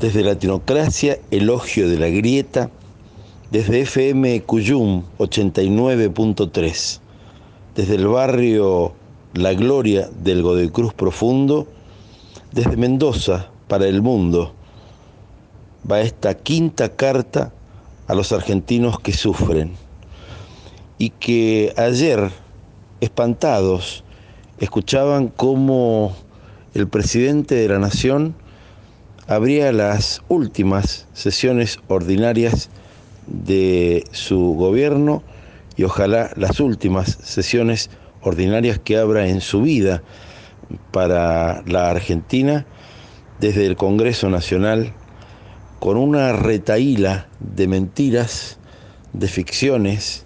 Desde Latinocracia, elogio de la grieta. Desde FM Cuyum 89.3. Desde el barrio La Gloria del Godecruz Profundo. Desde Mendoza para el mundo. Va esta quinta carta a los argentinos que sufren y que ayer, espantados, escuchaban cómo el presidente de la Nación abría las últimas sesiones ordinarias de su gobierno y ojalá las últimas sesiones ordinarias que abra en su vida para la Argentina desde el Congreso Nacional con una retaíla de mentiras, de ficciones,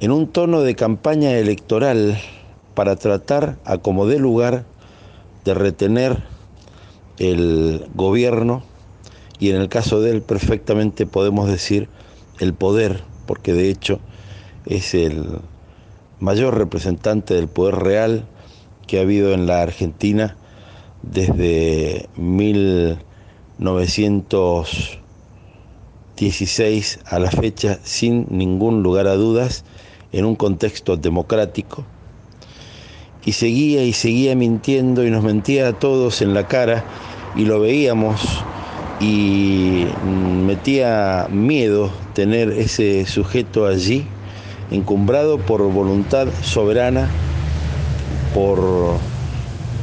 en un tono de campaña electoral para tratar, a como dé lugar, de retener el gobierno y en el caso de él perfectamente podemos decir el poder, porque de hecho es el mayor representante del poder real que ha habido en la Argentina desde 1916 a la fecha sin ningún lugar a dudas en un contexto democrático y seguía y seguía mintiendo y nos mentía a todos en la cara y lo veíamos y metía miedo tener ese sujeto allí, encumbrado por voluntad soberana, por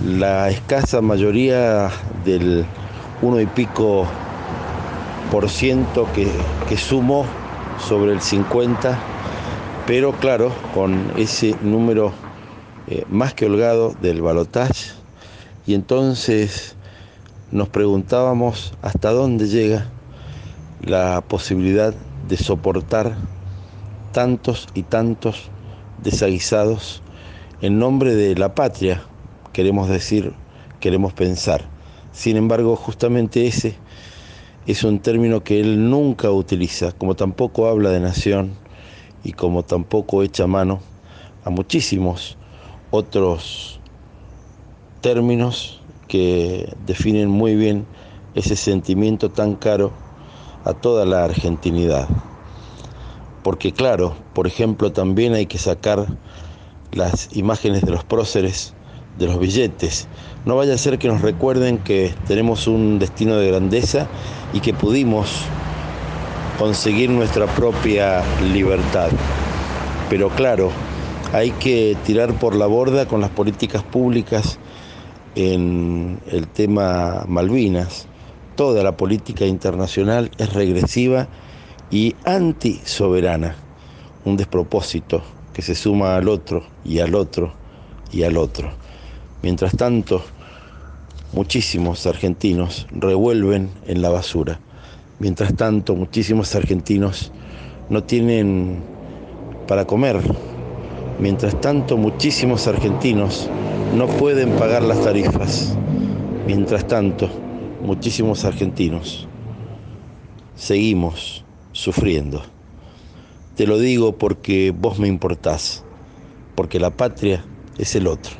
la escasa mayoría del uno y pico por ciento que, que sumó sobre el 50, pero claro, con ese número eh, más que holgado del balotaje y entonces nos preguntábamos hasta dónde llega la posibilidad de soportar tantos y tantos desaguisados en nombre de la patria, queremos decir, queremos pensar. Sin embargo, justamente ese es un término que él nunca utiliza, como tampoco habla de nación y como tampoco echa mano a muchísimos otros términos que definen muy bien ese sentimiento tan caro a toda la argentinidad. Porque claro, por ejemplo, también hay que sacar las imágenes de los próceres, de los billetes. No vaya a ser que nos recuerden que tenemos un destino de grandeza y que pudimos conseguir nuestra propia libertad. Pero claro, hay que tirar por la borda con las políticas públicas en el tema Malvinas. Toda la política internacional es regresiva y antisoberana, un despropósito que se suma al otro y al otro y al otro. Mientras tanto, muchísimos argentinos revuelven en la basura. Mientras tanto, muchísimos argentinos no tienen para comer, Mientras tanto, muchísimos argentinos no pueden pagar las tarifas. Mientras tanto, muchísimos argentinos seguimos sufriendo. Te lo digo porque vos me importás, porque la patria es el otro.